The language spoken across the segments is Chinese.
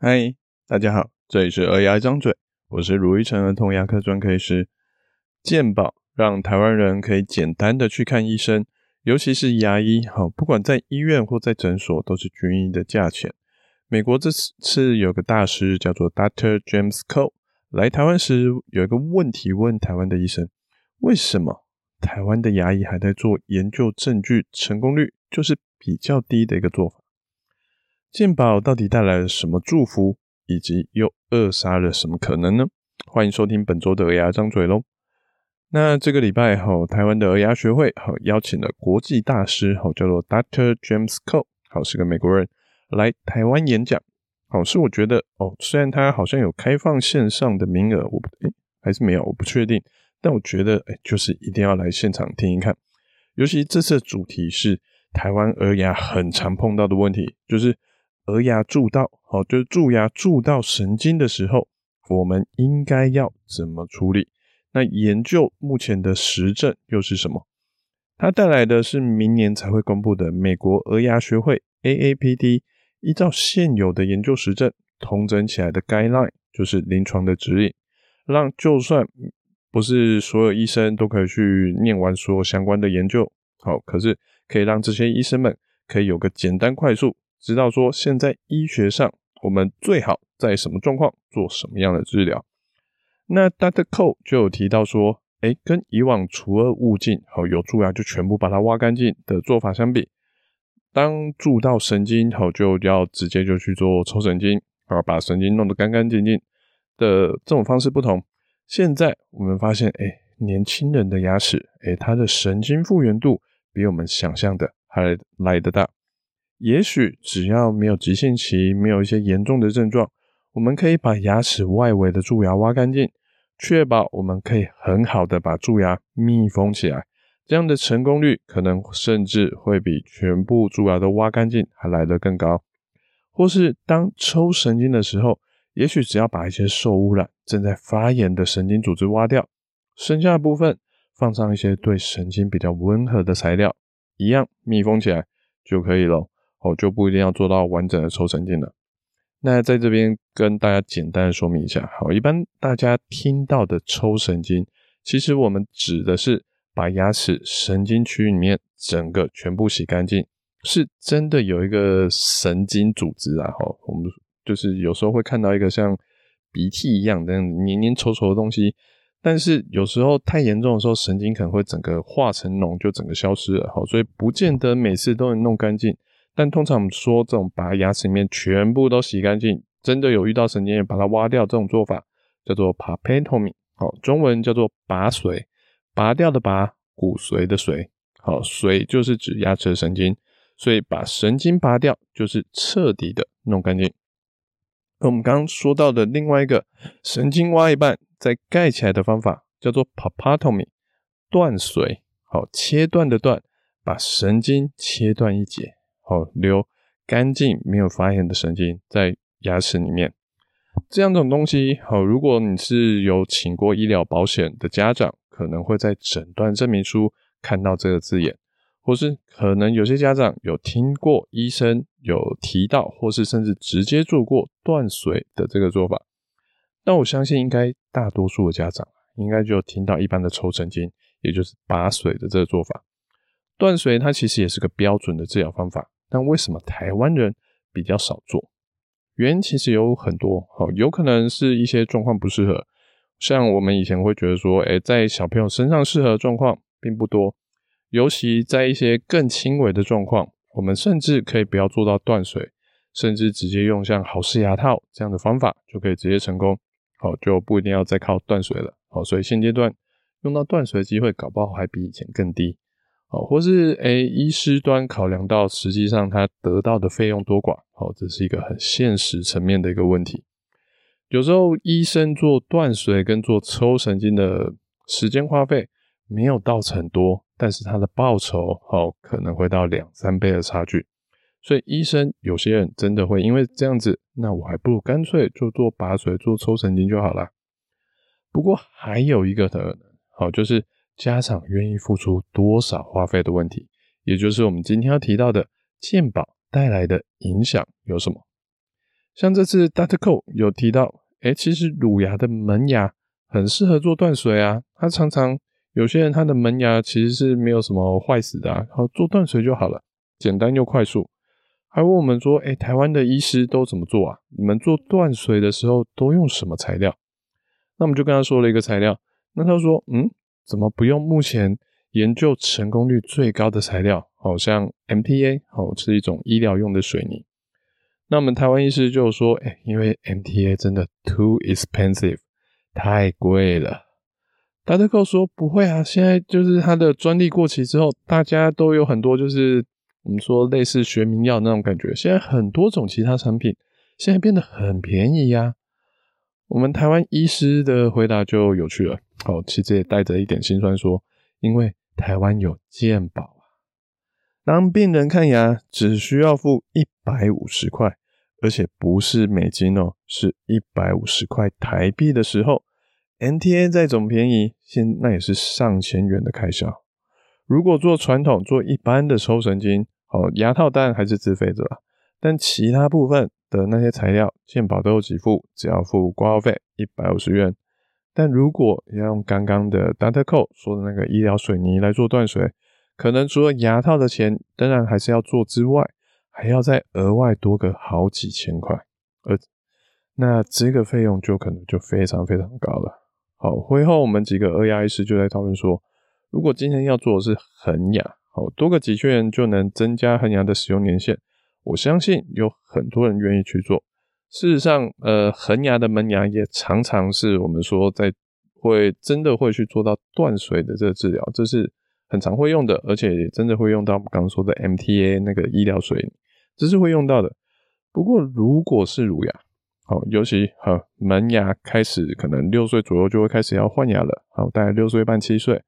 嗨，大家好，这里是儿牙张嘴，我是如意成儿童牙科专科医师。健保让台湾人可以简单的去看医生，尤其是牙医，好，不管在医院或在诊所，都是均一的价钱。美国这次有个大师叫做 Doctor James Cole 来台湾时，有一个问题问台湾的医生：为什么台湾的牙医还在做研究证据，成功率就是比较低的一个做法？健保到底带来了什么祝福，以及又扼杀了什么可能呢？欢迎收听本周的儿牙张嘴喽。那这个礼拜哈，台湾的儿牙学会哈邀请了国际大师哈，叫做 Dr. James Cole，好，是个美国人来台湾演讲。好，是我觉得哦，虽然他好像有开放线上的名额，我诶还是没有，我不确定。但我觉得诶就是一定要来现场听一看。尤其这次的主题是台湾儿牙很常碰到的问题，就是。儿牙蛀到，好，就是蛀牙蛀到神经的时候，我们应该要怎么处理？那研究目前的实证又是什么？它带来的是明年才会公布的美国儿牙学会 AAPD 依照现有的研究实证统整起来的 guideline，就是临床的指引，让就算不是所有医生都可以去念完所有相关的研究，好，可是可以让这些医生们可以有个简单快速。知道说，现在医学上我们最好在什么状况做什么样的治疗。那 Dr. Cole 就有提到说，哎，跟以往除恶务尽，好，有蛀牙就全部把它挖干净的做法相比，当蛀到神经，好，就要直接就去做抽神经，啊，把神经弄得干干净净的这种方式不同。现在我们发现，哎，年轻人的牙齿，哎，它的神经复原度比我们想象的还来得大。也许只要没有急性期，没有一些严重的症状，我们可以把牙齿外围的蛀牙挖干净，确保我们可以很好的把蛀牙密封起来。这样的成功率可能甚至会比全部蛀牙都挖干净还来得更高。或是当抽神经的时候，也许只要把一些受污染、正在发炎的神经组织挖掉，剩下的部分放上一些对神经比较温和的材料，一样密封起来就可以了。哦，就不一定要做到完整的抽神经了。那在这边跟大家简单的说明一下，好，一般大家听到的抽神经，其实我们指的是把牙齿神经区域里面整个全部洗干净，是真的有一个神经组织啊。哈，我们就是有时候会看到一个像鼻涕一样的黏黏稠稠的东西，但是有时候太严重的时候，神经可能会整个化成脓，就整个消失了。好，所以不见得每次都能弄干净。但通常我们说这种把牙齿里面全部都洗干净，真的有遇到神经把它挖掉这种做法，叫做 pulpectomy，好，中文叫做拔髓，拔掉的拔，骨髓的髓，好，髓就是指牙齿的神经，所以把神经拔掉就是彻底的弄干净。那我们刚刚说到的另外一个神经挖一半再盖起来的方法叫做 papatomy，断髓，好，切断的断，把神经切断一截。好，留干净没有发炎的神经在牙齿里面，这样种东西，好，如果你是有请过医疗保险的家长，可能会在诊断证明书看到这个字眼，或是可能有些家长有听过医生有提到，或是甚至直接做过断髓的这个做法。但我相信，应该大多数的家长应该就听到一般的抽神经，也就是拔髓的这个做法。断髓它其实也是个标准的治疗方法。但为什么台湾人比较少做？原因其实有很多，好，有可能是一些状况不适合。像我们以前会觉得说，诶，在小朋友身上适合的状况并不多，尤其在一些更轻微的状况，我们甚至可以不要做到断水，甚至直接用像好氏牙套这样的方法就可以直接成功，好，就不一定要再靠断水了。好，所以现阶段用到断水的机会，搞不好还比以前更低。好，或是诶、医师端考量到实际上他得到的费用多寡，好，这是一个很现实层面的一个问题。有时候医生做断髓跟做抽神经的时间花费没有到很多，但是他的报酬好可能会到两三倍的差距。所以医生有些人真的会因为这样子，那我还不如干脆就做拔髓、做抽神经就好了。不过还有一个可能，好就是。家长愿意付出多少花费的问题，也就是我们今天要提到的健保带来的影响有什么？像这次 Dr. c o 有提到，诶，其实乳牙的门牙很适合做断水啊。他常常有些人他的门牙其实是没有什么坏死的啊，然后做断水就好了，简单又快速。还问我们说，诶，台湾的医师都怎么做啊？你们做断水的时候都用什么材料？那我们就跟他说了一个材料，那他说，嗯，怎么不用目前研究成功率最高的材料？好像 MTA 哦，是一种医疗用的水泥。那我们台湾医师就说，哎，因为 MTA 真的 too expensive，太贵了。Dr. Cole 说不会啊，现在就是它的专利过期之后，大家都有很多就是我们说类似学名药那种感觉。现在很多种其他产品现在变得很便宜呀。我们台湾医师的回答就有趣了，哦，其实也带着一点心酸说，因为台湾有健保啊。当病人看牙只需要付一百五十块，而且不是美金哦，是一百五十块台币的时候，NTA 再怎么便宜，现那也是上千元的开销。如果做传统做一般的抽神经，哦，牙套当然还是自费的啦，但其他部分的那些材料，健保都有给付，只要付挂号费一百五十元。但如果要用刚刚的 Dr. Cole 说的那个医疗水泥来做断水，可能除了牙套的钱，当然还是要做之外，还要再额外多个好几千块，而那这个费用就可能就非常非常高了。好，会后我们几个儿牙医师就在讨论说，如果今天要做的是恒牙，好，多个几千元就能增加恒牙的使用年限，我相信有很多人愿意去做。事实上，呃，恒牙的门牙也常常是我们说在会真的会去做到断水的这个治疗，这是。很常会用的，而且也真的会用到我们刚刚说的 MTA 那个医疗水，这是会用到的。不过如果是乳牙，好，尤其好门牙开始可能六岁左右就会开始要换牙了，好，大概六岁半七岁，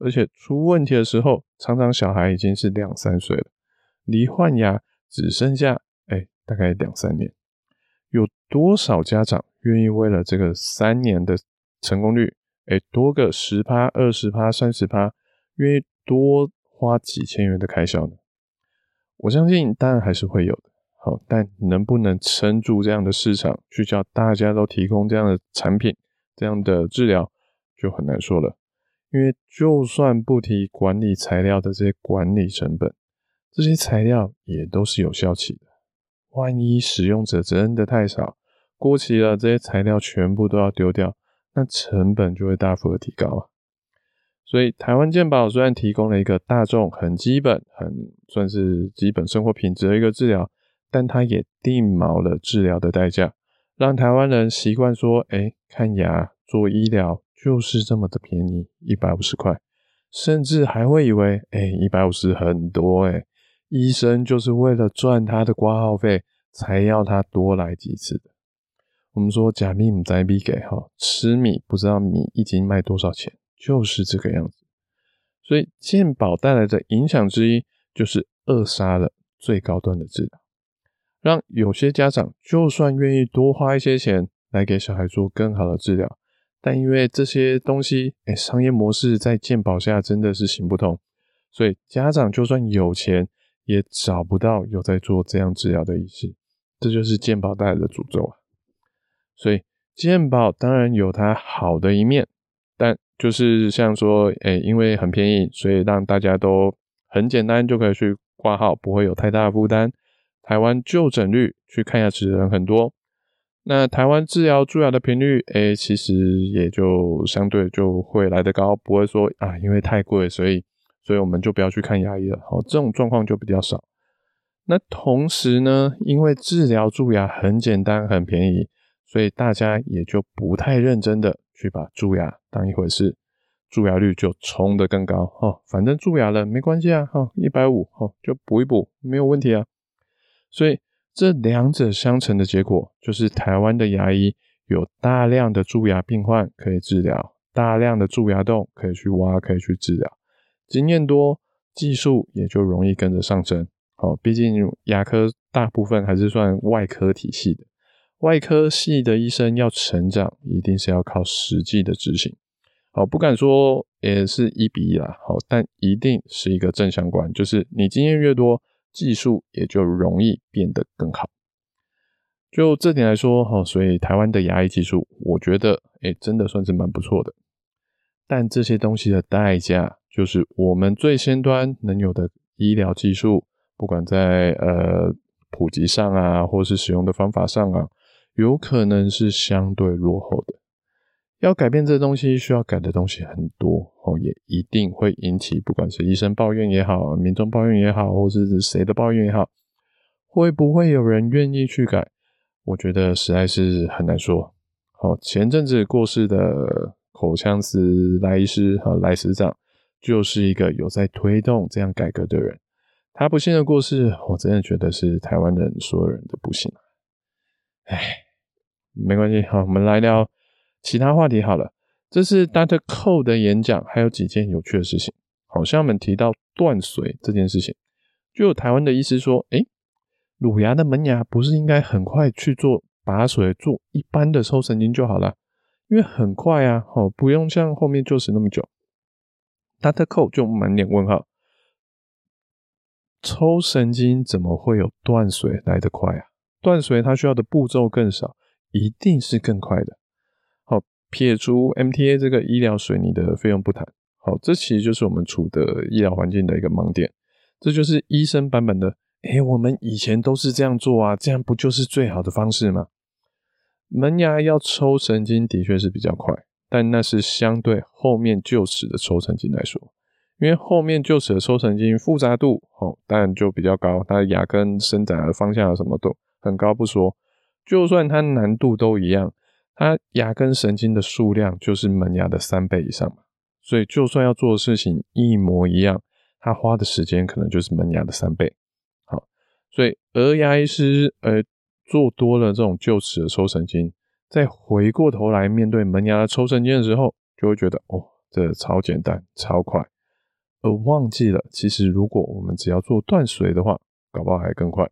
而且出问题的时候，常常小孩已经是两三岁了，离换牙只剩下哎大概两三年，有多少家长愿意为了这个三年的成功率，哎多个十趴、二十趴、三十趴？愿意多花几千元的开销呢？我相信当然还是会有的。好，但能不能撑住这样的市场，去叫大家都提供这样的产品、这样的治疗，就很难说了。因为就算不提管理材料的这些管理成本，这些材料也都是有效期的。万一使用者真的太少，过期了，这些材料全部都要丢掉，那成本就会大幅的提高啊。所以，台湾健保虽然提供了一个大众很基本、很算是基本生活品质的一个治疗，但它也定锚了治疗的代价，让台湾人习惯说：“哎，看牙做医疗就是这么的便宜，一百五十块。”甚至还会以为：“哎，一百五十很多哎，医生就是为了赚他的挂号费，才要他多来几次的。”我们说：“假米不在米给哈，吃米不知道米一斤卖多少钱。”就是这个样子，所以健保带来的影响之一，就是扼杀了最高端的治疗，让有些家长就算愿意多花一些钱来给小孩做更好的治疗，但因为这些东西，哎，商业模式在健保下真的是行不通，所以家长就算有钱，也找不到有在做这样治疗的医师，这就是健保带来的诅咒啊！所以健保当然有它好的一面。但就是像说，哎、因为很便宜，所以让大家都很简单就可以去挂号，不会有太大的负担。台湾就诊率去看牙齿的人很多，那台湾治疗蛀牙的频率，哎、其实也就相对就会来得高，不会说啊，因为太贵，所以所以我们就不要去看牙医了。好，这种状况就比较少。那同时呢，因为治疗蛀牙很简单、很便宜，所以大家也就不太认真的。去把蛀牙当一回事，蛀牙率就冲得更高哦。反正蛀牙了没关系啊，哈，一百五哦，就补一补，没有问题啊。所以这两者相乘的结果，就是台湾的牙医有大量的蛀牙病患可以治疗，大量的蛀牙洞可以去挖，可以去治疗，经验多，技术也就容易跟着上升。哦，毕竟牙科大部分还是算外科体系的。外科系的医生要成长，一定是要靠实际的执行。好，不敢说也是一比一啦。好，但一定是一个正相关，就是你经验越多，技术也就容易变得更好。就这点来说，哈，所以台湾的牙医技术，我觉得，哎，真的算是蛮不错的。但这些东西的代价，就是我们最先端能有的医疗技术，不管在呃普及上啊，或是使用的方法上啊，有可能是相对落后的。要改变这东西，需要改的东西很多哦，也一定会引起不管是医生抱怨也好，民众抱怨也好，或是谁的抱怨也好，会不会有人愿意去改？我觉得实在是很难说。好，前阵子过世的口腔师赖医师和赖司长，就是一个有在推动这样改革的人。他不幸的过世，我真的觉得是台湾人所有人的不幸。唉，没关系，好，我们来聊。其他话题好了，这是 Dr. Cole 的演讲，还有几件有趣的事情。好像我们提到断髓这件事情，就有台湾的医师说：“诶，乳牙的门牙不是应该很快去做拔髓，做一般的抽神经就好了？因为很快啊，哦，不用像后面臼齿那么久。”Dr. Cole 就满脸问号：“抽神经怎么会有断髓来得快啊？断髓它需要的步骤更少，一定是更快的。”好撇除 MTA 这个医疗水泥的费用不谈，好，这其实就是我们处的医疗环境的一个盲点。这就是医生版本的，诶，我们以前都是这样做啊，这样不就是最好的方式吗？门牙要抽神经的确是比较快，但那是相对后面臼齿的抽神经来说，因为后面臼齿的抽神经复杂度，哦，当然就比较高，它的牙根伸展的方向啊什么都很高不说，就算它难度都一样。它牙根神经的数量就是门牙的三倍以上嘛，所以就算要做的事情一模一样，它花的时间可能就是门牙的三倍。好，所以儿牙医师呃做多了这种臼齿的抽神经，再回过头来面对门牙的抽神经的时候，就会觉得哦，这超简单超快，而忘记了其实如果我们只要做断髓的话，搞不好还更快。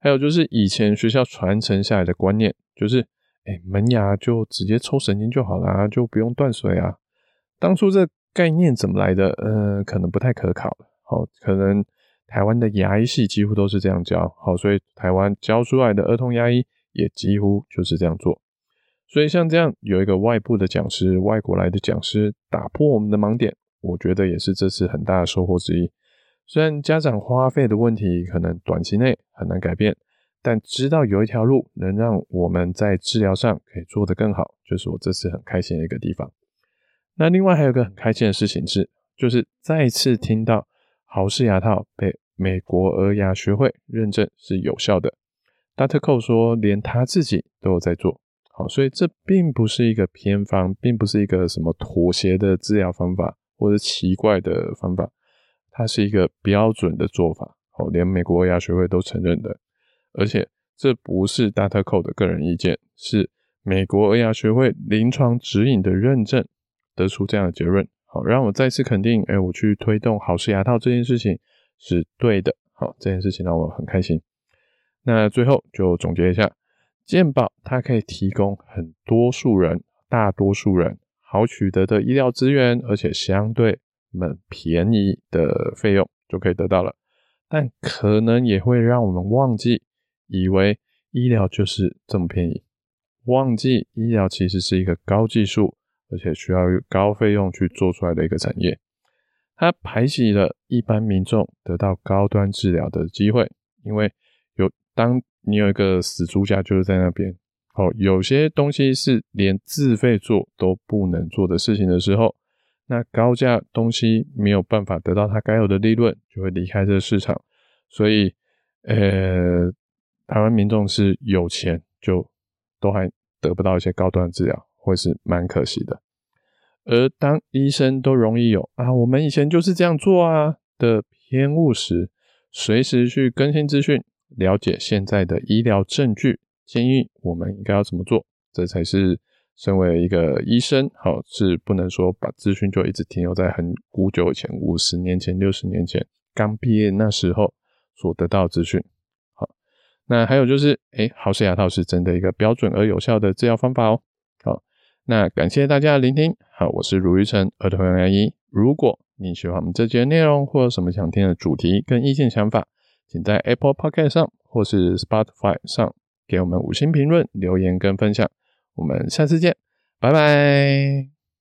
还有就是以前学校传承下来的观念，就是。哎、门牙就直接抽神经就好了，就不用断髓啊。当初这概念怎么来的？呃，可能不太可考。好，可能台湾的牙医系几乎都是这样教。好，所以台湾教出来的儿童牙医也几乎就是这样做。所以像这样有一个外部的讲师，外国来的讲师打破我们的盲点，我觉得也是这次很大的收获之一。虽然家长花费的问题可能短期内很难改变。但知道有一条路能让我们在治疗上可以做得更好，就是我这次很开心的一个地方。那另外还有一个很开心的事情是，就是再次听到豪氏牙套被美国儿牙学会认证是有效的。Dr. Cole 说，连他自己都有在做好，所以这并不是一个偏方，并不是一个什么妥协的治疗方法或者奇怪的方法，它是一个标准的做法。好，连美国牙学会都承认的。而且这不是 Dr. Cole 的个人意见，是美国儿牙学会临床指引的认证，得出这样的结论。好，让我再次肯定，哎，我去推动好事牙套这件事情是对的。好，这件事情让我很开心。那最后就总结一下，健保它可以提供很多数人、大多数人好取得的医疗资源，而且相对很便宜的费用就可以得到了，但可能也会让我们忘记。以为医疗就是这么便宜，忘记医疗其实是一个高技术，而且需要高费用去做出来的一个产业。它排挤了一般民众得到高端治疗的机会，因为有当你有一个死猪价就是在那边，哦，有些东西是连自费做都不能做的事情的时候，那高价东西没有办法得到它该有的利润，就会离开这个市场。所以，呃。台湾民众是有钱，就都还得不到一些高端治疗，会是蛮可惜的。而当医生都容易有啊，我们以前就是这样做啊的偏误时，随时去更新资讯，了解现在的医疗证据，建议我们应该要怎么做，这才是身为一个医生，好，是不能说把资讯就一直停留在很古久以前，五十年前、六十年前刚毕业那时候所得到资讯。好那还有就是，诶，豪氏牙套是真的一个标准而有效的治疗方法哦。好，那感谢大家的聆听。好，我是卢玉成，儿童牙医。如果你喜欢我们这节内容，或有什么想听的主题跟意见想法，请在 Apple Podcast 上或是 Spotify 上给我们五星评论、留言跟分享。我们下次见，拜拜。